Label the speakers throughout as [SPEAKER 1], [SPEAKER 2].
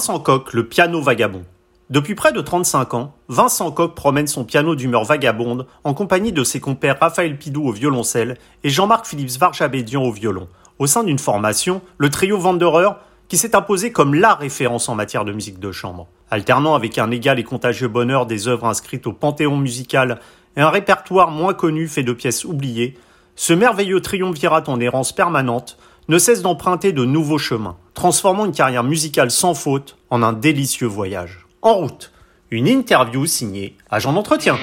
[SPEAKER 1] Vincent Coq, le piano vagabond. Depuis près de 35 ans, Vincent Coq promène son piano d'humeur vagabonde en compagnie de ses compères Raphaël Pidou au violoncelle et Jean-Marc Philippe Varjabédian au violon, au sein d'une formation, le trio Wanderer, qui s'est imposé comme la référence en matière de musique de chambre. Alternant avec un égal et contagieux bonheur des œuvres inscrites au panthéon musical et un répertoire moins connu fait de pièces oubliées, ce merveilleux triumvirat en errance permanente ne cesse d'emprunter de nouveaux chemins, transformant une carrière musicale sans faute en un délicieux voyage. En route, une interview signée Agent d'entretien.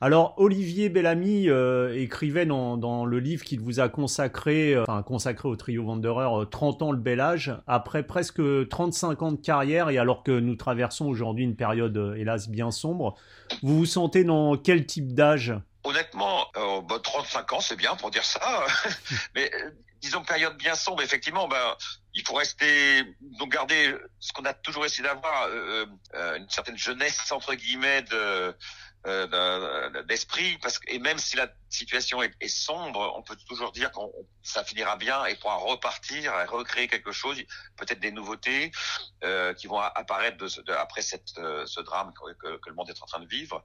[SPEAKER 1] Alors Olivier Bellamy euh, écrivait dans, le livre qu'il vous a consacré, euh, enfin consacré au trio Wanderer, 30 euh, ans le bel âge, après presque 35 ans de carrière et alors que nous traversons aujourd'hui une période hélas bien sombre, vous vous sentez dans quel type d'âge?
[SPEAKER 2] Honnêtement, 35 bah, ans c'est bien pour dire ça, mais disons période bien sombre, effectivement, ben, il faut rester, donc garder ce qu'on a toujours essayé d'avoir, une certaine jeunesse entre guillemets de euh, d'esprit parce que et même si la situation est, est, sombre, on peut toujours dire qu'on ça finira bien et pourra repartir, recréer quelque chose, peut-être des nouveautés euh, qui vont apparaître de, de, après cette, euh, ce drame que, que, le monde est en train de vivre.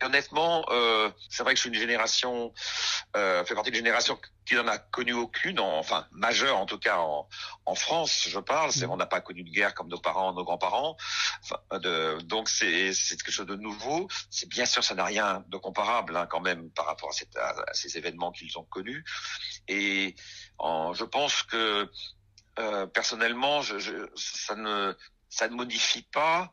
[SPEAKER 2] Et honnêtement, euh, c'est vrai que je suis une génération, euh, fait partie d'une génération qui n'en a connu aucune, enfin majeure en tout cas en, en France, je parle. C'est mmh. on n'a pas connu de guerre comme nos parents, nos grands-parents. Enfin, de, donc c'est c'est quelque chose de nouveau. C'est bien sûr ça n'a rien de comparable hein, quand même par rapport à, cette, à ces événements qu'ils ont connus. Et je pense que euh, personnellement, je, je, ça ne ça ne modifie pas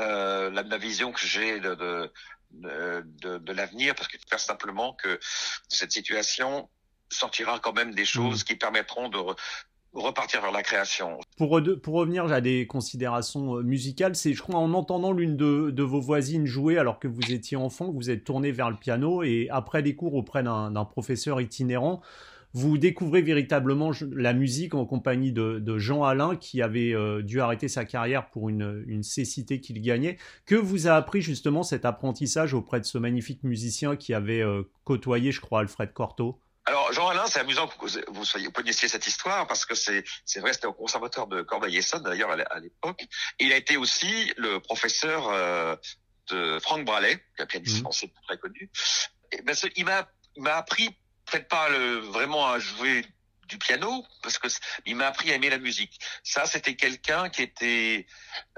[SPEAKER 2] euh, la, la, vision que j'ai de, de, de, de l'avenir, parce que j'espère simplement que cette situation sortira quand même des choses mmh. qui permettront de repartir vers la création.
[SPEAKER 1] Pour, pour revenir à des considérations euh, musicales, c'est, je crois, en entendant l'une de, de, vos voisines jouer alors que vous étiez enfant, que vous êtes tourné vers le piano et après des cours auprès d'un professeur itinérant, vous découvrez véritablement la musique en compagnie de, Jean Alain, qui avait euh, dû arrêter sa carrière pour une, une cécité qu'il gagnait. Que vous a appris justement cet apprentissage auprès de ce magnifique musicien qui avait euh, côtoyé, je crois, Alfred Cortot?
[SPEAKER 2] Alors Jean Alain, c'est amusant que vous, soyez connaissiez cette histoire parce que c'est c'est vrai, c'était au conservatoire de Corbeil-Essonne d'ailleurs à l'époque. Il a été aussi le professeur euh, de Franck Bralet, un pianiste mmh. français très connu. Et ben, il m'a il m'a appris peut-être pas le, vraiment à jouer du piano parce que il m'a appris à aimer la musique. Ça, c'était quelqu'un qui était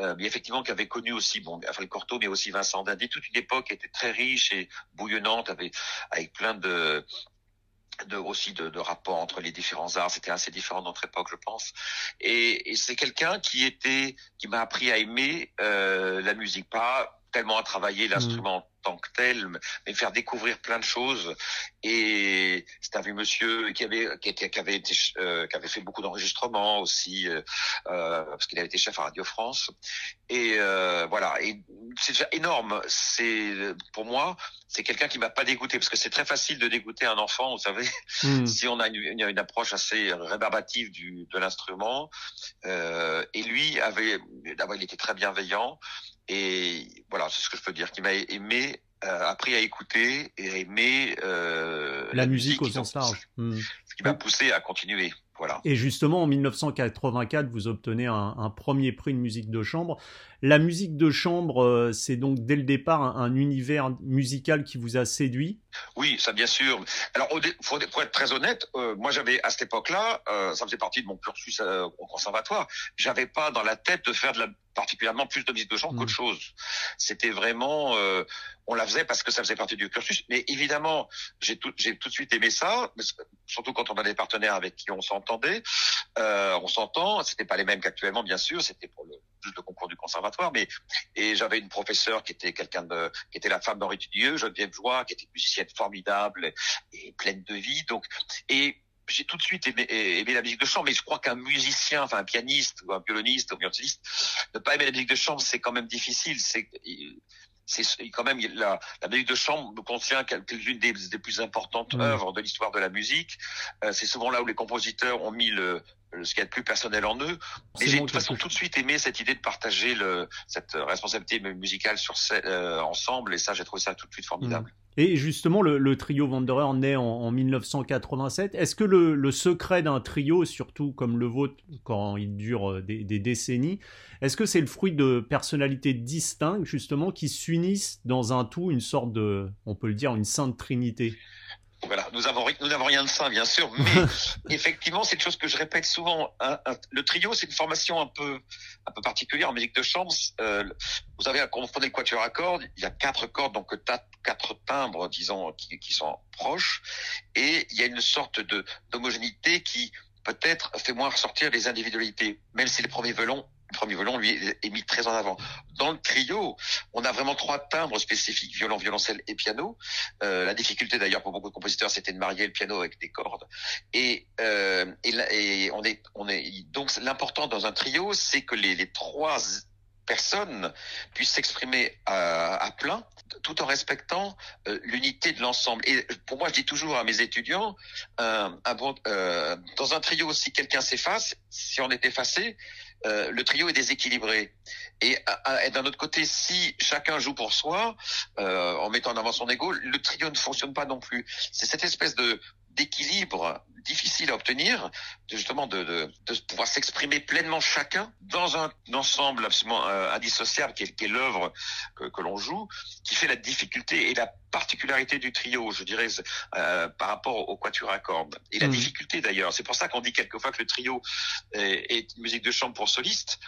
[SPEAKER 2] euh, effectivement qui avait connu aussi bon Alfred Cortot, mais aussi Vincent Dindy, toute une époque était très riche et bouillonnante, avec plein de de aussi de, de rapports entre les différents arts. C'était assez différent dans notre époque, je pense. Et, et c'est quelqu'un qui était qui m'a appris à aimer euh, la musique, pas tellement à travailler l'instrument mmh tant que tel, mais faire découvrir plein de choses. Et c'est un vieux monsieur qui avait qui, était, qui avait été euh, qui avait fait beaucoup d'enregistrements aussi euh, euh, parce qu'il avait été chef à Radio France. Et euh, voilà. Et c'est déjà énorme. C'est pour moi, c'est quelqu'un qui m'a pas dégoûté parce que c'est très facile de dégoûter un enfant, vous savez, hmm. si on a une, une, une, approche assez rébarbative du de l'instrument. Euh, et lui avait d'abord il était très bienveillant et voilà, c'est ce que je peux dire, qui m'a aimé, euh, appris à écouter et à aimer
[SPEAKER 1] euh, la, musique, au sens large.
[SPEAKER 2] Hmm. Ce qui m'a poussé à continuer. Voilà.
[SPEAKER 1] Et justement, en 1984, vous obtenez un, un, premier prix de musique de chambre. La musique de chambre, euh, c'est donc dès le départ un, univers musical qui vous a séduit
[SPEAKER 2] Oui, ça bien sûr. Alors, pour être très honnête, euh, moi j'avais à cette époque-là, euh, ça faisait partie de mon cursus au conservatoire, j'avais pas dans la tête de faire de la particulièrement plus de musique de chambre qu'autre mmh. chose. C'était vraiment, euh, on la faisait parce que ça faisait partie du cursus. Mais évidemment, j'ai tout, j'ai tout de suite aimé ça, surtout quand on a des partenaires avec qui on s'entendait. Euh, on s'entend. C'était pas les mêmes qu'actuellement, bien sûr. C'était pour le juste le concours du conservatoire, mais et j'avais une professeure qui était quelqu'un de, qui était la femme d'Henri Tudieu, Geneviève Joie, qui était une musicienne formidable et, et pleine de vie. Donc et j'ai tout de suite aimé, aimé, la musique de chambre, mais je crois qu'un musicien, enfin un pianiste ou un violoniste ou un violoncelliste, ne pas aimer la musique de chambre, c'est quand même difficile. C'est c'est quand même la, la, musique de chambre contient quelques-unes des, des, plus importantes œuvres de l'histoire de la musique. Euh, c'est souvent là où les compositeurs ont mis le, ce qu'il y a de plus personnel en eux. Et j'ai de toute façon tout de suite aimé cette idée de partager le, cette responsabilité musicale sur euh, ensemble, et ça j'ai trouvé ça tout de suite formidable.
[SPEAKER 1] Et justement, le, trio Wanderer naît en, 1987. Est-ce que le, secret d'un trio, surtout comme le vôtre, quand il dure euh, des, des décennies, est-ce que c'est le fruit de personnalités distinctes, justement, qui s'unissent dans un tout, une sorte de, on peut le dire, une sainte trinité?
[SPEAKER 2] Voilà, nous avons nous n'avons rien de ça, bien sûr, mais effectivement, c'est une chose que je répète souvent. Le trio, c'est une formation un peu un peu particulière en musique de chambre. Euh, vous avez, quand vous prenez le quatuor à cordes, il y a quatre cordes, donc quatre timbres, disons, qui, qui sont proches, et il y a une sorte de d'homogénéité qui peut-être fait moins ressortir les individualités, même si les premiers violons premier violon, lui, est mis très en avant. Dans le trio, on a vraiment trois timbres spécifiques, violon, violoncelle et piano. Euh, la difficulté d'ailleurs pour beaucoup de compositeurs, c'était de marier le piano avec des cordes. Et, euh, et, on est, on est donc l'important dans un trio, c'est que les, trois personnes puissent s'exprimer à, plein tout en respectant euh, l'unité de l'ensemble. Et pour moi, je dis toujours à mes étudiants, euh, euh, dans un trio, si quelqu'un s'efface, si on est effacé, euh, le trio est déséquilibré. Et, et d'un autre côté, si chacun joue pour soi, en mettant en avant son ego, le trio ne fonctionne pas non plus. C'est cette espèce de d'équilibre difficile à obtenir, de, justement de, de, de pouvoir s'exprimer pleinement chacun dans un ensemble absolument euh, indissociable qui est, qui est l'œuvre que, que l'on joue, qui fait la difficulté et la particularité du trio, je dirais, euh, par rapport au quatuor à cordes. Et la mmh. difficulté d'ailleurs, c'est pour ça qu'on dit quelquefois que le trio est, est une musique de chambre pour soliste,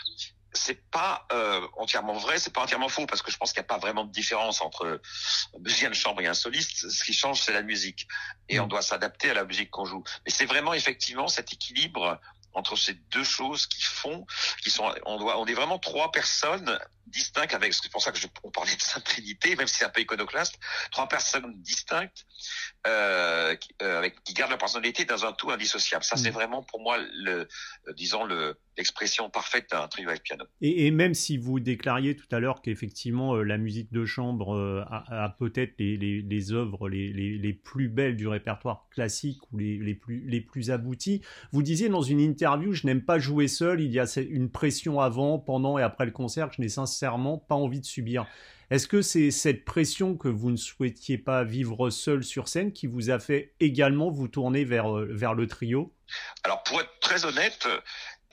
[SPEAKER 2] c'est pas euh, entièrement vrai, c'est pas entièrement faux parce que je pense qu'il n'y a pas vraiment de différence entre un musicien de chambre et un soliste. Ce qui change, c'est la musique et on mm. doit s'adapter à la musique qu'on joue. Mais c'est vraiment effectivement cet équilibre entre ces deux choses qui font, qui sont, on doit, on est vraiment trois personnes distinctes avec, c'est pour ça que je, on parlait de Sainte Trinité, même si c'est un peu iconoclaste, trois personnes distinctes, euh, qui, euh, avec, qui gardent leur personnalité dans un tout indissociable. Ça, c'est mm. vraiment pour moi le, disons le, l'expression parfaite d'un trio avec piano.
[SPEAKER 1] Et, et, même si vous déclariez tout à l'heure qu'effectivement euh, la musique de chambre euh, a, a peut-être les, les, les œuvres les, plus belles du répertoire classique ou les, les, plus, les plus abouties, vous disiez dans une interview, je n'aime pas jouer seul, il y a une pression avant, pendant et après le concert que je n'ai sincèrement pas envie de subir. Est-ce que c'est cette pression que vous ne souhaitiez pas vivre seul sur scène qui vous a fait également vous tourner vers, euh, vers le trio?
[SPEAKER 2] Alors pour être très honnête,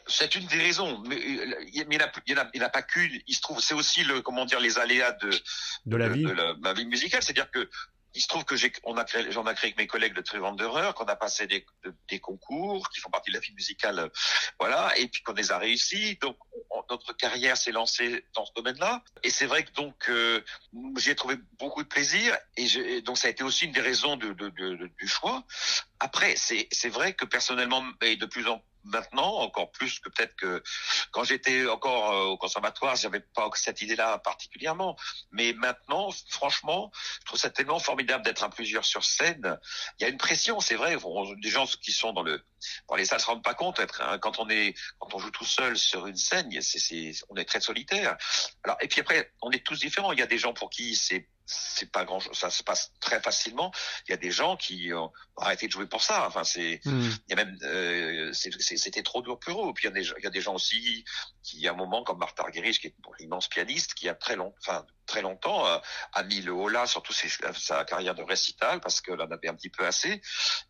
[SPEAKER 2] c'est une des raisons, mais euh, il n'y en, a pas qu'une. Il se trouve, c'est aussi le, comment dire, les aléas de,
[SPEAKER 1] de la vie,
[SPEAKER 2] de, la, ma vie musicale. C'est-à-dire que il se trouve que on a créé, j'en ai créé avec mes collègues de Trivande d'horreur, qu'on a passé des, des, concours qui font partie de la vie musicale, voilà, et puis qu'on les a réussis. Donc, notre carrière s'est lancée dans ce domaine-là. Et c'est vrai que donc, euh, j'y ai trouvé beaucoup de plaisir, et, donc ça a été aussi une des raisons de, de, de, du choix. Après, c'est, c'est vrai que personnellement, et de plus en plus maintenant, encore plus que peut-être que quand j'étais encore euh, au conservatoire, j'avais pas cette idée-là particulièrement. Mais maintenant, franchement, je trouve ça tellement formidable d'être à plusieurs sur scène. Il y a une pression, c'est vrai. des gens qui sont dans le dans les salles se rendent pas compte. Quand on est quand on joue tout seul sur une scène, on est très solitaire. Alors et puis après, on est tous différents. Il y a des gens pour qui c'est c'est pas grand chose ça se passe très facilement. Il y a des gens qui ont arrêté de jouer pour ça. Enfin c'est hmm. il y a même euh, c'était trop dur pour eux. Puis il y a des il y a des gens aussi qui à un moment comme Martha Argerich qui est une immense pianiste qui a très long enfin très longtemps euh, a mis le holà sur toute sa carrière de récital parce qu'elle en avait un petit peu assez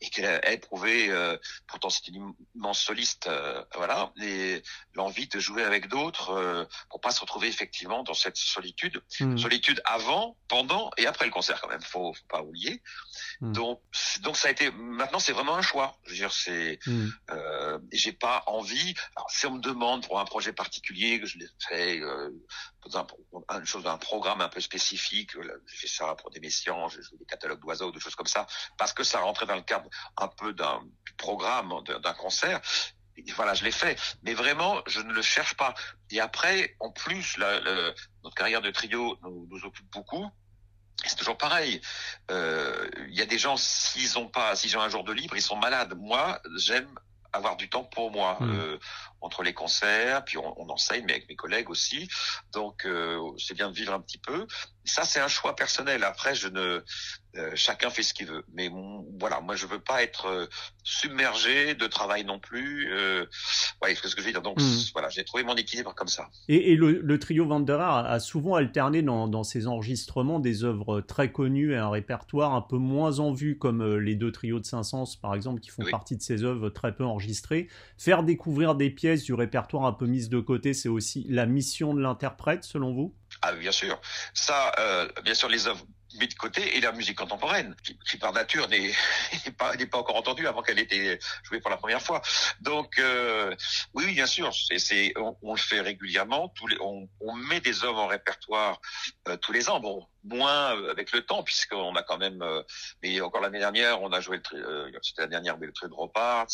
[SPEAKER 2] et qu'elle a éprouvé euh, pourtant c'est une immense soliste euh, voilà et l'envie de jouer avec d'autres euh, pour pas se retrouver effectivement dans cette solitude hmm. solitude avant pendant et après le concert quand même faut, faut pas oublier hmm. donc donc ça a été maintenant c'est vraiment un choix je veux dire c'est mm. j'ai pas envie alors, si on me demande pour un projet particulier que je l'ai fait dans un, une chose d'un programme un peu spécifique. J'ai fait ça pour des messians, j'ai joué des catalogues d'oiseaux, des choses comme ça, parce que ça rentrait dans le cadre un peu d'un programme, d'un concert. voilà, je l'ai fait. Mais vraiment, je ne le cherche pas. Et après, en plus, la, notre carrière de trio nous, nous occupe beaucoup. C'est toujours pareil. Euh, il y a des gens, s'ils ont pas, s'ils ont un jour de libre, ils sont malades. Moi, j'aime avoir du temps pour moi. Mmh. Euh, entre les concerts, puis on, on enseigne, mais avec mes collègues aussi. Donc euh, c'est bien de vivre un petit peu. Ça c'est un choix personnel. Après je ne euh, chacun fait ce qu'il veut. Mais voilà, moi je veux pas être euh, submergé de travail non plus. Euh, ouais, c'est ce que je veux dire. Donc hmm. voilà, j'ai trouvé mon équilibre comme ça.
[SPEAKER 1] Et, le, trio Wanderer a souvent alterné dans, dans, ses enregistrements des œuvres très connues et un répertoire un peu moins en vue, comme les deux trios de Saint-Saëns par exemple, qui font partie de ces œuvres très peu enregistrées. Faire découvrir des pièces du répertoire un peu mises de côté, c'est aussi la mission de l'interprète, selon vous?
[SPEAKER 2] Ah bien sûr. Ça, euh, bien sûr, les œuvres mis de côté et la musique contemporaine, qui, par nature n'est pas, encore entendue avant qu'elle ait été jouée pour la première fois. Donc euh, oui, bien sûr, c'est, on, le fait régulièrement. On, met des œuvres en répertoire euh, tous les ans. Bon, moins avec le temps puisqu'on a quand même. Euh, mais encore l'année dernière, on a joué c'était la dernière, mais le Roparts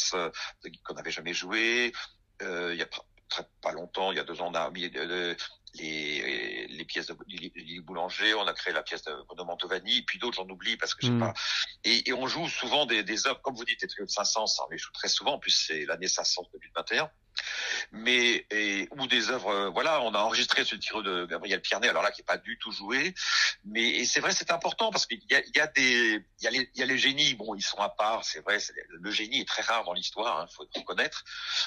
[SPEAKER 2] qu'on n'avait jamais joué. Il y a très pas longtemps, il y a deux ans, on a mis les, les pièces de Lily Boulanger, on a créé la pièce de Bruno Mantovani, et puis d'autres, j'en oublie parce que je sais mm. pas. Et, et, on joue souvent des, des œuvres, comme vous dites, les trios de 500, ça on les joue très souvent, en plus c'est l'année 500 2021 mais et, ou des œuvres. Euh, voilà, on a enregistré ce tireur de Gabriel Piernet, alors là qui est pas du tout joué, mais c'est vrai, c'est important parce qu'il y a, y a des, il y a les, il y a les génies. Bon, ils sont à part, c'est vrai. le génie est très rare dans l'histoire, hein, faut le reconnaître,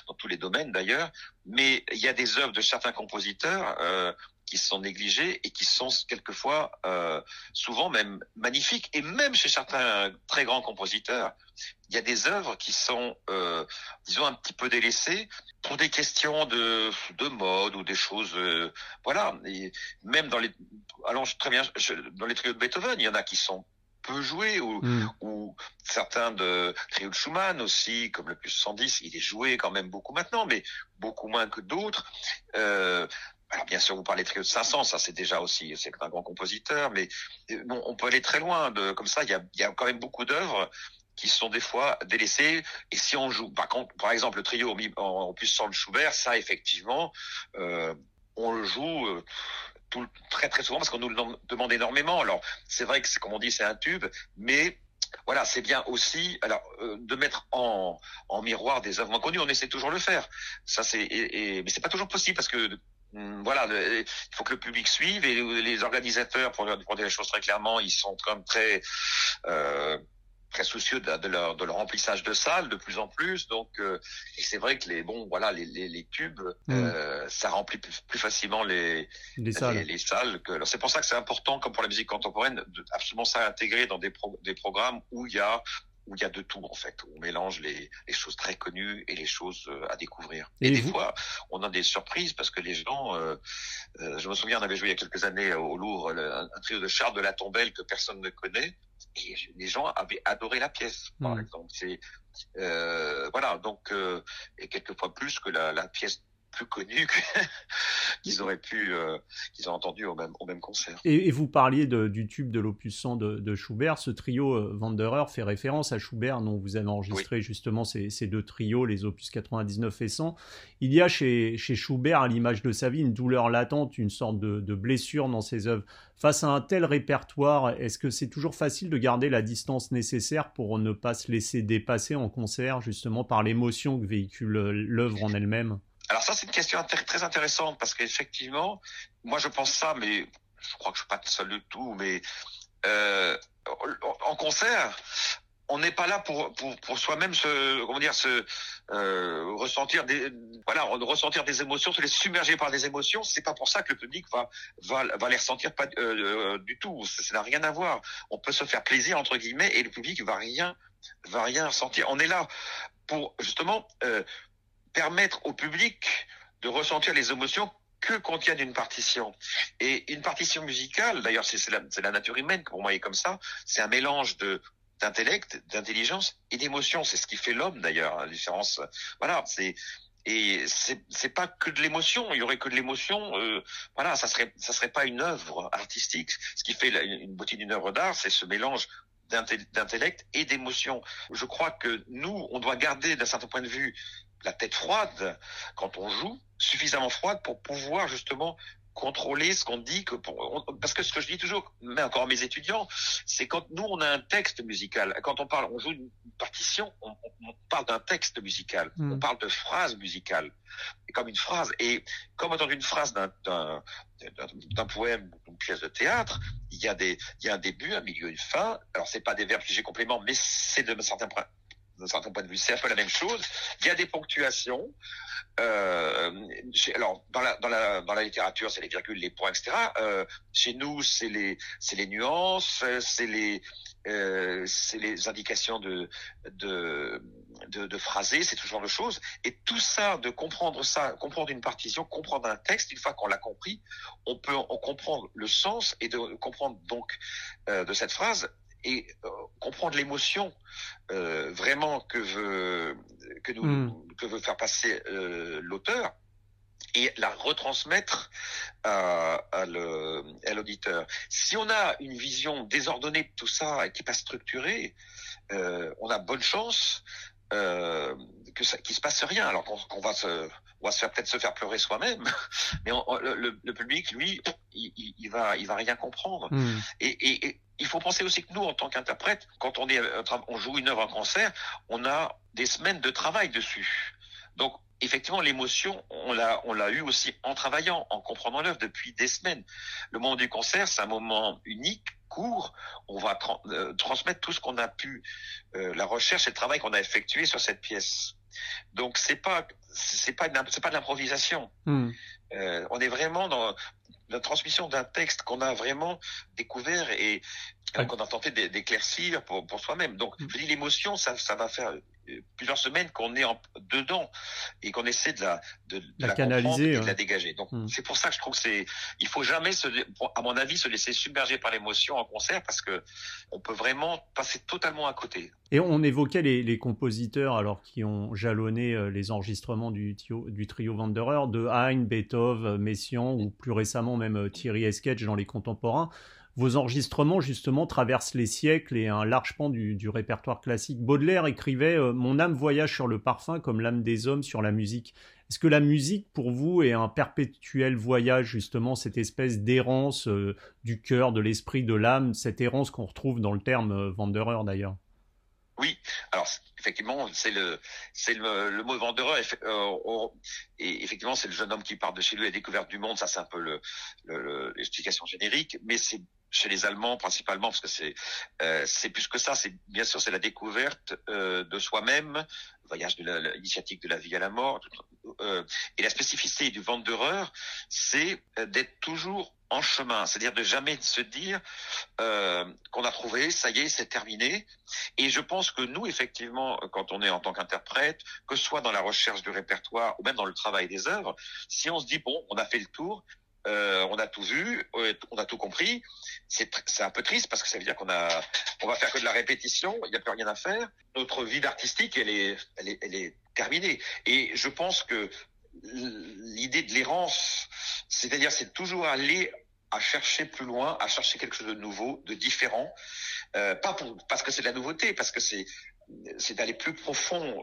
[SPEAKER 2] dans tous les domaines d'ailleurs. Mais il y a des œuvres de certains compositeurs. Euh, qui sont négligés et qui sont quelquefois euh, souvent même magnifiques. Et même chez certains très grands compositeurs il y a des œuvres qui sont euh, disons un petit peu délaissées pour des questions de de mode ou des choses euh, voilà. Et même dans les allons très bien dans les trios de Beethoven il y en a qui sont peu joués ou, hmm. ou certains de trio de Schumann aussi comme le plus 110 il est joué quand même beaucoup maintenant mais beaucoup moins que d'autres. Euh, alors bien sûr, vous parlez de 500, ça c'est déjà aussi, c'est un grand compositeur, mais euh, bon, on peut aller très loin. De, comme ça, il y a, y a quand même beaucoup d'œuvres qui sont des fois délaissées. Et si on joue, par contre, par exemple, le trio en, plus sans le Schubert, ça effectivement, euh, on le joue euh, tout, très très souvent parce qu'on nous le demande énormément. Alors c'est vrai que comme on dit, c'est un tube, mais voilà, c'est bien aussi alors euh, de mettre en, en miroir des œuvres moins connues. On essaie toujours de le faire. Ça c'est, et, et, mais c'est pas toujours possible parce que voilà, il faut que le public suive et les organisateurs, pour, pour dire les choses très clairement, ils sont comme très euh, très soucieux de, leur, de leur remplissage de salles de plus en plus. Donc, euh, et c'est vrai que les bon, voilà, les, les, les tubes, mmh. euh, ça remplit plus, facilement les les salles. Les, salles que, c'est pour ça que c'est important, comme pour la musique contemporaine, de absolument ça intégrer dans des, pro, des programmes où il y a où il y a de tout en fait, on mélange les, les choses très connues et les choses euh, à découvrir. Et, des fois, on a des surprises parce que les gens, euh, euh, je me souviens, on avait joué il y a quelques années au Louvre un, trio de Charles de la Tombelle que personne ne connaît, et les gens avaient adoré la pièce, par hmm. exemple. C'est euh, voilà, donc et quelquefois plus que la, la pièce plus connus qu'ils auraient pu, euh, qu'ils ont entendu au même, au même concert.
[SPEAKER 1] Et, vous parliez de, du tube de l'opus 100 de, de, Schubert. Ce trio euh, Wanderer fait référence à Schubert, dont vous avez enregistré justement ces, ces, deux trios, les opus 99 et 100. Il y a chez, chez Schubert, à l'image de sa vie, une douleur latente, une sorte de, de blessure dans ses œuvres. Face à un tel répertoire, est-ce que c'est toujours facile de garder la distance nécessaire pour ne pas se laisser dépasser en concert, justement par l'émotion que véhicule euh, l'œuvre en elle-même?
[SPEAKER 2] Alors ça, c'est une question très intéressante parce qu'effectivement, moi je pense ça, mais je crois que je suis pas seul du tout, mais euh, en concert, on n'est pas là pour pour, pour soi-même se comment dire se euh, ressentir des voilà ressentir des émotions, se les submerger par des émotions. C'est pas pour ça que le public va va, va les ressentir pas euh, du tout. Ça n'a rien à voir. On peut se faire plaisir entre guillemets et le public va rien va rien ressentir. On est là pour justement euh, permettre au public de ressentir les émotions que contient une partition. Et une partition musicale, d'ailleurs c'est la, nature humaine, pour moi est comme ça, c'est un mélange de d'intellect, d'intelligence et d'émotion. C'est ce qui fait l'homme d'ailleurs. La différence, voilà, c'est et c'est c'est pas que de l'émotion. Il y aurait que de l'émotion. Euh, voilà, ça serait ça serait pas une œuvre artistique. Ce qui fait une beauté d'une œuvre d'art, c'est ce mélange d'intellect et d'émotion. Je crois que nous, on doit garder d'un certain point de vue la tête froide quand on joue, suffisamment froide pour pouvoir justement contrôler ce qu'on dit que pour, parce que ce que je dis toujours, mais encore à mes étudiants, c'est quand nous on a un texte musical, quand on parle, on joue une partition, on, on parle d'un texte musical, mm. on parle de phrases musicales, comme une phrase. Et comme entendre une phrase d'un d'un poème ou d'une pièce de théâtre, il y a des il y a un début, un milieu, une fin. Alors c'est pas des verbes figés compléments, mais c'est de certains de vue, c'est un peu la même chose. Il y a des ponctuations. Euh, alors dans la dans la dans la littérature, c'est les virgules, les points, etc. Euh, chez nous, c'est les c'est les nuances, c'est les euh, c'est les indications de de de, de c'est tout genre de choses. Et tout ça, de comprendre ça, comprendre une partition, comprendre un texte, une fois qu'on l'a compris, on peut en comprendre le sens et de comprendre donc euh, de cette phrase et euh, comprendre l'émotion euh, vraiment que veut que nous mm. que veut faire passer euh, l'auteur et la retransmettre à, à l'auditeur. Si on a une vision désordonnée de tout ça et qui n'est pas structurée, euh, on a bonne chance euh, que ça, qu'il se passe rien, alors qu'on, va se, on va se faire peut-être se faire pleurer soi-même, mais le, le, public, lui, il, il, va, il va rien comprendre. Mm. Et, et, et il faut penser aussi que nous, en tant qu'interprète, quand on est, on joue une œuvre en concert, on a des semaines de travail dessus. Donc, effectivement, l'émotion, on l'a, on l'a eu aussi en travaillant, en comprenant l'œuvre depuis des semaines. Le moment du concert, c'est un moment unique, court. On va euh, transmettre tout ce qu'on a pu, euh, la recherche et le travail qu'on a effectué sur cette pièce. Donc, c'est pas, c'est pas, c'est pas de l'improvisation. Hmm. Euh, on est vraiment dans la transmission d'un texte qu'on a vraiment découvert et qu'on a tenté d'éclaircir pour, pour soi-même. Donc, hmm. je dis l'émotion, ça, ça va faire plusieurs semaines qu'on est en, dedans et qu'on essaie de la, de, la, canaliser, et de la dégager. Donc hmm. c'est pour ça que je trouve que c'est, il faut jamais se, à mon avis, se laisser submerger par l'émotion en concert parce que on peut vraiment passer totalement à côté.
[SPEAKER 1] Et on évoquait les, les compositeurs alors qui ont jalonné euh, les enregistrements du, du trio Wanderer, de Haydn, Beethoven, Messiaen ou plus récemment même euh, Thierry Esquetch dans les contemporains vos enregistrements justement traversent les siècles et un large pan du, répertoire classique. Baudelaire écrivait euh, Mon âme voyage sur le parfum comme l'âme des hommes sur la musique. Est-ce que la musique pour vous est un perpétuel voyage justement, cette espèce d'errance euh, du cœur, de l'esprit, de l'âme, cette errance qu'on retrouve dans le terme euh, Wanderer d'ailleurs?
[SPEAKER 2] Oui, alors effectivement, c'est le c'est le, mot vendeur. Euh, et effectivement, c'est le jeune homme qui part de chez lui à découverte du monde. Ça, c'est un peu l'explication le, générique. Mais c'est chez les Allemands principalement parce que c'est euh, c'est plus que ça. C'est bien sûr c'est la découverte euh, de soi-même, voyage de l'initiative de la vie à la mort. Euh, et la spécificité du vendeur, c'est d'être toujours en chemin, c'est-à-dire de jamais se dire euh, qu'on a trouvé, ça y est, c'est terminé. Et je pense que nous, effectivement, quand on est en tant qu'interprète, que ce soit dans la recherche du répertoire ou même dans le travail des œuvres, si on se dit bon, on a fait le tour, euh, on a tout vu, euh, on a tout compris. C'est un peu triste parce que ça veut dire qu'on a, on va faire que de la répétition. Il n'y a plus rien à faire. Notre vie d'artistique, elle est, elle est, elle est terminée. Et je pense que l'idée de l'errance, c'est-à-dire c'est toujours aller à chercher plus loin, à chercher quelque chose de nouveau, de différent, euh, pas parce que c'est de la nouveauté, parce que c'est c'est d'aller plus profond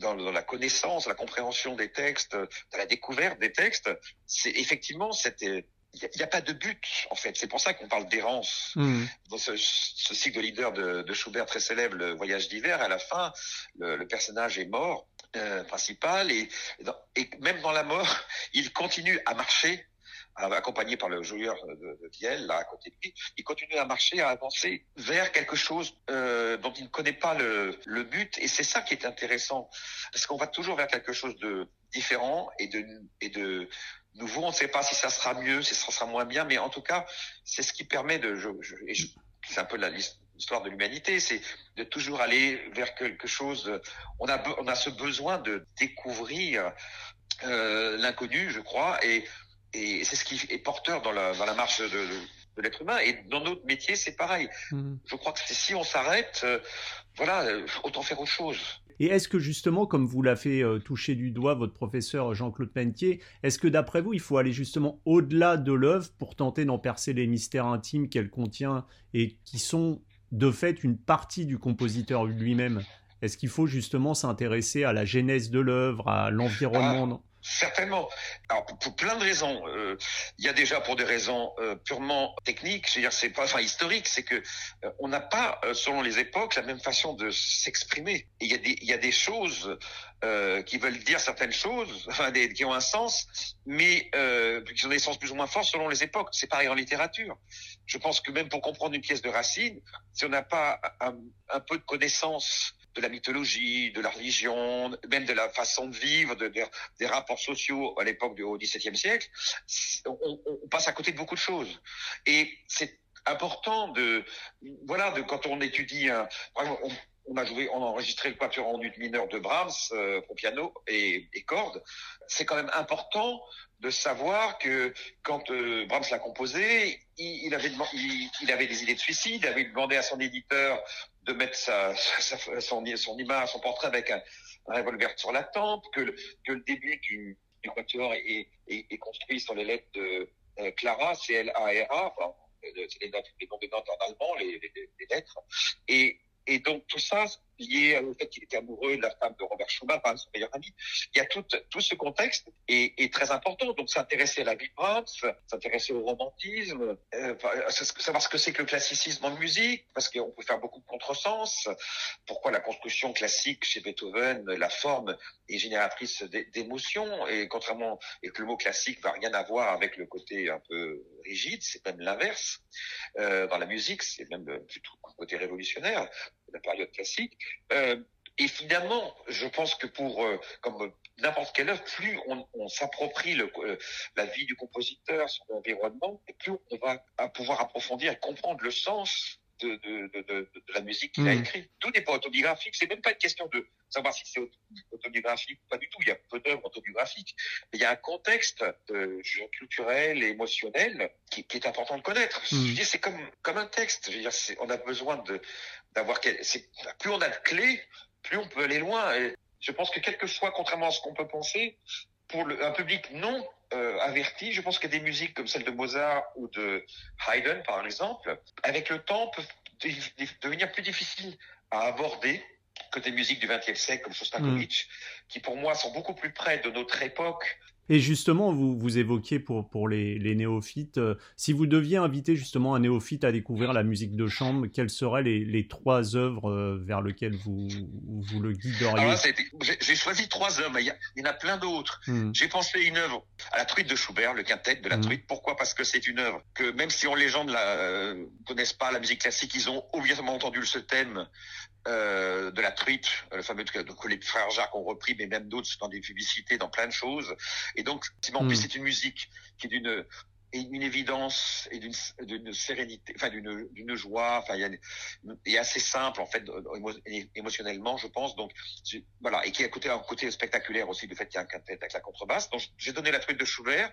[SPEAKER 2] dans, dans, la connaissance, la compréhension des textes, dans la découverte des textes. C'est effectivement cette il n'y a, pas de but en fait. C'est pour ça qu'on parle d'errance. Mmh. Dans ce, ce, cycle de leader de, de, Schubert très célèbre, le Voyage d'hiver, à la fin, le, le personnage est mort euh, principal et, et même dans la mort, il continue à marcher accompagné par le joueur de, de là à côté de lui, il continue à marcher, à avancer vers quelque chose euh, dont il ne connaît pas le, but. Et c'est ça qui est intéressant, parce qu'on va toujours vers quelque chose de différent et de, nouveau. On ne sait pas si ça sera mieux, si ça sera moins bien, mais en tout cas, c'est ce qui permet de... C'est un peu l'histoire de l'humanité, c'est de toujours aller vers quelque chose. On a, on a ce besoin de découvrir euh, l'inconnu, je crois, et et c'est ce qui est porteur dans la, dans la marche de, de, l'être humain. Et dans notre métier, c'est pareil. Hmm. Je crois que si on s'arrête, euh, voilà, euh, autant faire autre chose.
[SPEAKER 1] Et est-ce que justement, comme vous l'a fait euh, toucher du doigt votre professeur Jean-Claude Pentier, est-ce que d'après vous, il faut aller justement au-delà de l'œuvre pour tenter d'en percer les mystères intimes qu'elle contient et qui sont de fait une partie du compositeur lui-même? Est-ce qu'il faut justement s'intéresser à la genèse de l'œuvre, à l'environnement?
[SPEAKER 2] Certainement. Alors pour, plein de raisons. Euh, il y a déjà pour des raisons euh, purement techniques, c'est-à-dire c'est pas enfin historique, c'est que euh, on n'a pas selon les époques la même façon de s'exprimer. Il y a des il y a des choses qui veulent dire certaines choses, enfin des, qui ont un sens, mais qui ont des sens plus ou moins forts selon les époques. C'est pareil en littérature. Je pense que même pour comprendre une pièce de Racine, si on n'a pas un, un peu de connaissance de la mythologie, de la religion, même de la façon de vivre, de, des rapports sociaux à l'époque du XVIIe siècle, on, passe à côté de beaucoup de choses. Et c'est important de, voilà, de quand on étudie un, on, a joué, on a enregistré le quatuor en ut mineur de Brahms euh, pour piano et, et cordes. C'est quand même important de savoir que quand euh, Brahms l'a composé, il, avait il, avait des idées de suicide, il avait demandé à son éditeur de mettre son, son image, son portrait avec un, revolver sur la tempe, que le, que le début du, du quatuor est, est, construit sur les lettres de euh, Clara, C-L-A-R-A, enfin, c'est les, noms de notes en allemand, les, lettres, et et donc tout ça lié au fait qu'il était amoureux de la femme de Robert Schumann, son meilleur ami. Il y a tout, tout ce contexte est, est très important. Donc s'intéresser à la Brahms, s'intéresser au romantisme, euh, savoir ce que c'est que le classicisme en musique, parce qu'on peut faire beaucoup de contresens. Pourquoi la construction classique chez Beethoven, la forme est génératrice d'émotions, et contrairement et que le mot classique va rien avoir avec le côté un peu rigide, c'est même l'inverse. Euh, dans la musique, c'est même plutôt un côté révolutionnaire la période classique. Euh, et finalement, je pense que pour euh, comme n'importe quelle œuvre, plus on, on s'approprie euh, la vie du compositeur, son environnement, et plus on va pouvoir approfondir et comprendre le sens de, de, de, de la musique qu'il a mmh. écrite. Tout n'est pas autobiographique. C'est même pas une question de savoir si c'est autobiographique ou pas du tout. Il y a peu d'œuvres autobiographiques. Mais il y a un contexte euh, culturel et émotionnel qui, qui, est important de connaître. Mmh. C'est comme, comme un texte. Je veux dire, on a besoin de, d'avoir, plus on a de clés, plus on peut aller loin. Et je pense que quelquefois, contrairement à ce qu'on peut penser, pour le, un public non euh, averti, je pense que des musiques comme celle de Mozart ou de Haydn, par exemple, avec le temps, peuvent devenir plus difficiles à aborder que des musiques du XXe siècle comme Shostakovich, mm. qui pour moi sont beaucoup plus près de notre époque
[SPEAKER 1] et justement, vous, vous évoquiez pour, pour les, les néophytes, euh, si vous deviez inviter justement un néophyte à découvrir la musique de chambre, quelles seraient les, les trois œuvres euh, vers lesquelles vous, vous le guideriez
[SPEAKER 2] J'ai choisi trois œuvres, mais il y, en a plein d'autres. Hmm. J'ai pensé une œuvre à la truite de Schubert, le quintet de la hmm. truite. Pourquoi? Parce que c'est une œuvre que même si on, les gens ne la, euh, connaissent pas la musique classique, ils ont obligatoirement entendu ce thème euh, de la truite, le fameux que les frères Jacques ont repris, mais même d'autres dans des publicités, dans plein de choses. Et donc, en plus, hmm. c'est une musique qui est d'une une évidence et d'une sérénité, enfin d'une joie, enfin il y a, assez simple en fait émotionnellement, je pense. Donc voilà, et qui a côté un côté spectaculaire aussi du fait qu'il y a un quintet avec la contrebasse. Donc j'ai donné la truite de Schubert.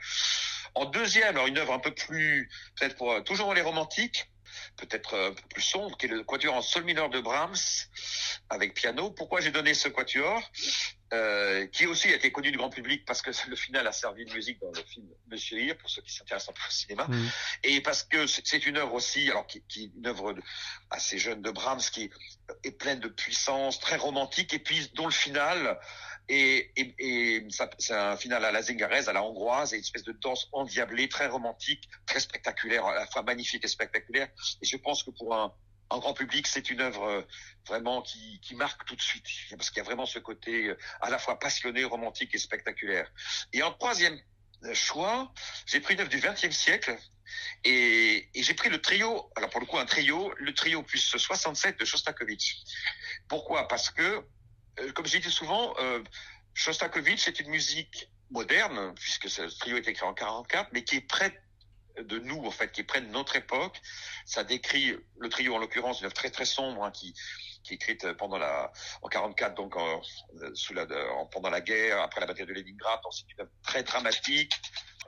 [SPEAKER 2] En deuxième, alors une œuvre un peu plus peut-être pour toujours les romantiques peut-être un peu plus sombre, qui est le quatuor en sol mineur de Brahms avec piano. Pourquoi j'ai donné ce quatuor euh, qui aussi a été connu du grand public parce que le final a servi de musique dans le film Monsieur Hir pour ceux qui s'intéressent un peu au cinéma mmh. et parce que c'est une œuvre aussi alors qui, qui est une œuvre assez jeune de Brahms qui est pleine de puissance très romantique et puis dont le final et, et, et c'est un final à la zingarese, à la hongroise, et une espèce de danse endiablée, très romantique, très spectaculaire, à la fois magnifique et spectaculaire. Et je pense que pour un, un grand public, c'est une œuvre euh, vraiment qui, qui marque tout de suite, parce qu'il y a vraiment ce côté euh, à la fois passionné, romantique et spectaculaire. Et en troisième choix, j'ai pris une œuvre du XXe siècle, et, et j'ai pris le trio, alors pour le coup un trio, le trio plus 67 de Shostakovich. Pourquoi? Parce que euh, comme j'ai dit souvent, euh, Shostakovich, c'est une musique moderne, puisque ce trio est écrit en 44, mais qui est près de nous, en fait, qui est près de notre époque. Ça décrit le trio, en l'occurrence, une œuvre très très sombre, hein, qui, qui est écrite pendant la, en 44, donc en, sous la, en, pendant la guerre, après la bataille de Leningrad. C'est une œuvre très dramatique,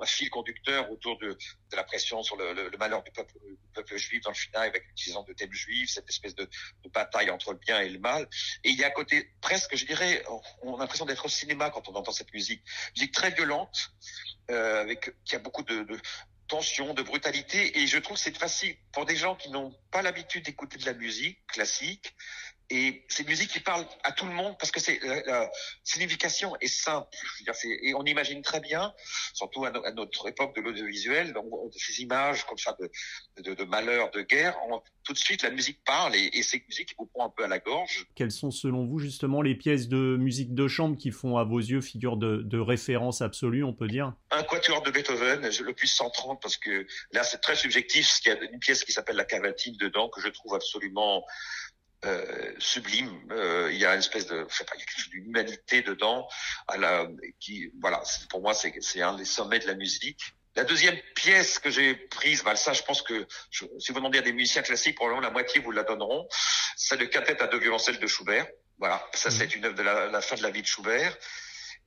[SPEAKER 2] un fil conducteur autour de, la pression sur le, malheur du peuple, juif dans le final, avec l'utilisation de thèmes juifs, cette espèce de, bataille entre le bien et le mal. Et il y a à côté, presque, je dirais, on a l'impression d'être au cinéma quand on entend cette musique. Musique très violente, euh, avec qui a beaucoup de, de tension, de brutalité. Et je trouve que c'est facile pour des gens qui n'ont pas l'habitude d'écouter de la musique classique Et c'est une musique qui parle à tout le monde parce que c'est la, signification est simple. Dire, et on imagine très bien, surtout à, notre époque de l'audiovisuel, ces images comme ça de, de, de malheur, de guerre, tout de suite la musique parle et, et ces musiques vous prend un peu à la gorge.
[SPEAKER 1] Quelles sont selon vous justement les pièces de musique de chambre qui font à vos yeux figure de, de référence absolue, on peut dire?
[SPEAKER 2] Un quatuor de Beethoven, le plus 130 parce que là c'est très subjectif. Il y a une pièce qui s'appelle la cavatine dedans que je trouve absolument euh, sublime. Euh, il y a une espèce de, enfin, il y a quelque chose d'humanité dedans. À la, qui, voilà, pour moi, c'est, c'est un des sommets de la musique. La deuxième pièce que j'ai prise, bah, ça, je pense que je, si vous demandez à des musiciens classiques, probablement la moitié vous la donneront. C'est le quintet à deux violoncelles de Schubert. Voilà, ça, c'est une œuvre de la, la, fin de la vie de Schubert.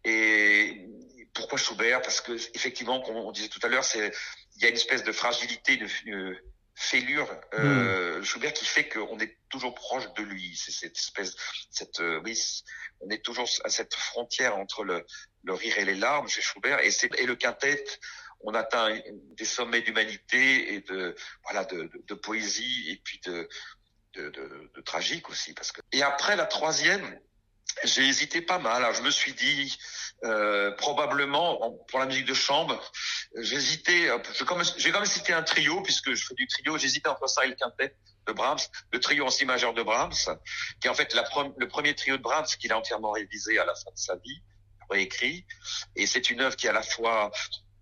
[SPEAKER 2] Et pourquoi Schubert? Parce que effectivement, comme on disait tout à l'heure, c'est il y a une espèce de fragilité, de, de fêlure euh, hmm. Schubert qui fait qu'on est toujours proche de lui. C'est cette espèce, cette euh, oui, on est toujours à cette frontière entre le, le rire et les larmes chez Schubert et, c'est, et le quintet. On atteint des sommets d'humanité et de voilà de, de, de poésie et puis de de, de de, tragique aussi parce que et après la troisième j'ai hésité pas mal. Alors je me suis dit euh, probablement pour la musique de chambre, j'hésitais. Je j'ai quand même cité un trio puisque je fais du trio. J'hésitais entre ça et le quintet de Brahms, le trio en si majeur de Brahms, qui est en fait le premier trio de Brahms qu'il a entièrement révisé à la fin de sa vie, réécrit. Et c'est une œuvre qui est à la fois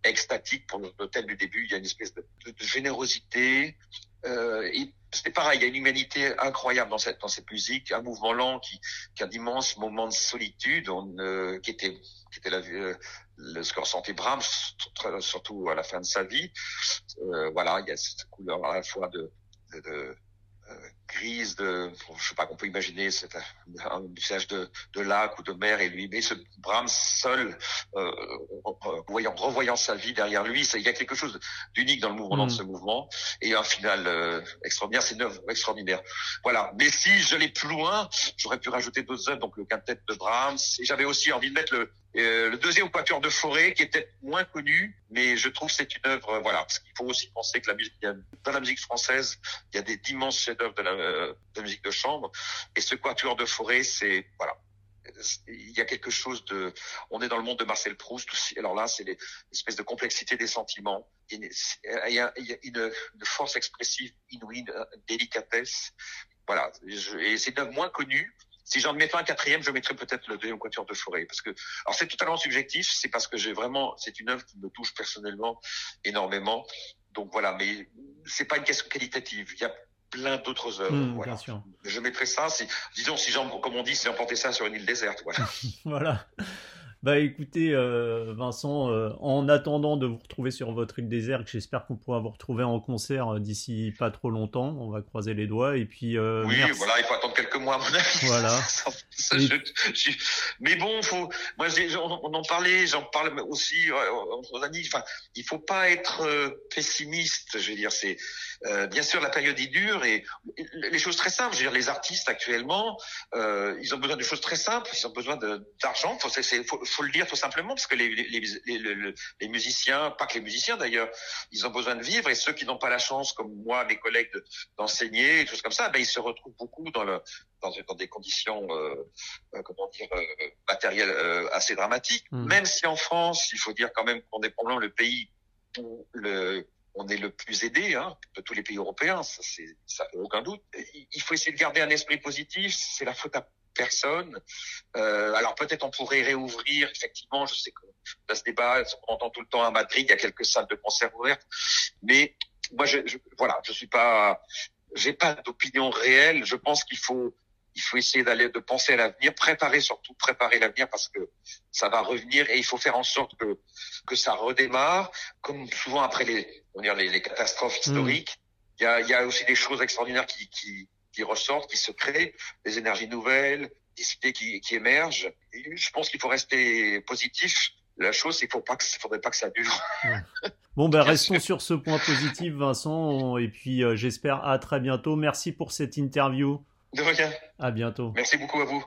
[SPEAKER 2] extatique pour le thème du début. Il y a une espèce de générosité. Euh, c'est pareil, il y a une humanité incroyable dans cette dans cette musique, un mouvement lent qui, qui a d'immenses moments de solitude, on, euh, qui était qui était la, euh, le score santé Brahms, surtout à la fin de sa vie. Euh, voilà, il y a cette couleur à la fois de, de, grise de, je sais pas qu'on peut imaginer, c'est un, visage de, de lac ou de mer et lui, mais ce Brahms seul, euh, voyant, revoyant sa vie derrière lui, ça, il y a quelque chose d'unique dans le mouvement de mm. ce mouvement et un final euh, extraordinaire, c'est une œuvre extraordinaire. Voilà. Mais si je l'ai plus loin, j'aurais pu rajouter d'autres œuvres, donc le quintet de Brahms et j'avais aussi envie de mettre le, euh, le deuxième quatuor de forêt qui est peut-être moins connu, mais je trouve c'est une œuvre, voilà, parce qu'il faut aussi penser que la musique, dans la musique française, il y a des d'immenses chefs-d'œuvre de la, de la musique de chambre, et ce quatuor de forêt, c'est voilà, il y a quelque chose de, on est dans le monde de Marcel Proust aussi. Alors là, c'est l'espèce de complexité des sentiments. Il y a, il y a une, une, force expressive inouïe, une délicatesse. Voilà. Et c'est une œuvre moins connue, si j'en mets pas un quatrième, je mettrais peut-être le deuxième quatuor de forêt. Parce que, alors c'est totalement subjectif, c'est parce que j'ai vraiment, c'est une œuvre qui me touche personnellement énormément. Donc voilà, mais c'est pas une question qualitative. Il y a plein d'autres œuvres.
[SPEAKER 1] Mmh, voilà.
[SPEAKER 2] Je mettrais ça, si, disons, si j'en, comme on dit, si j'emportais ça sur une île déserte. Voilà.
[SPEAKER 1] voilà. Bah écoutez, euh, Vincent, euh, en attendant de vous retrouver sur votre île déserte, j'espère qu'on pourra vous retrouver en concert euh, d'ici pas trop longtemps. On va croiser les doigts et puis.
[SPEAKER 2] oui, voilà, il faut attendre quelques mois à mon avis.
[SPEAKER 1] Voilà.
[SPEAKER 2] ça, je, je, mais bon, faut, moi, on, on en parlait, j'en parle aussi entre amis. Enfin, il faut pas être pessimiste. Je veux dire, c'est euh, bien sûr, la période est dure et les choses très simples. Je veux dire, les artistes actuellement, euh, ils ont besoin de choses très simples. Ils ont besoin d'argent. Faut, faut, faut, le dire tout simplement parce que les, les, les, les musiciens, pas que les musiciens d'ailleurs, ils ont besoin de vivre et ceux qui n'ont pas la chance, comme moi, mes collègues, d'enseigner, de, choses comme ça, ben ils se retrouvent beaucoup dans le dans, dans des conditions, euh, euh comment dire, euh, matérielles euh, assez dramatiques. Mmh. Même si en France, il faut dire quand même qu'on est probablement le pays où le on est le plus aidé hein, de tous les pays européens, ça c'est ça aucun doute. Il faut essayer de garder un esprit positif, c'est la faute à personne. Euh, alors peut-être on pourrait réouvrir, effectivement, je sais que dans ce débat, on entend tout le temps à Madrid, il y a quelques salles de concert ouvertes, mais moi je, je voilà, je suis pas, j'ai pas d'opinion réelle. Je pense qu'il faut il faut essayer d'aller de penser à l'avenir, préparer surtout préparer l'avenir parce que ça va revenir et il faut faire en sorte que que ça redémarre comme souvent après les on dire les, les catastrophes hmm. historiques. Il y, a, il y a aussi des choses extraordinaires qui, qui qui ressortent, qui se créent, des énergies nouvelles, des idées qui, qui émergent. Et je pense qu'il faut rester positif. La chose, c'est qu'il que, faudrait pas que ça dure.
[SPEAKER 1] Bon, ben restons sur ce point positif, Vincent, et puis euh, j'espère à très bientôt. Merci pour cette interview.
[SPEAKER 2] De rien.
[SPEAKER 1] À bientôt.
[SPEAKER 2] Merci beaucoup à vous.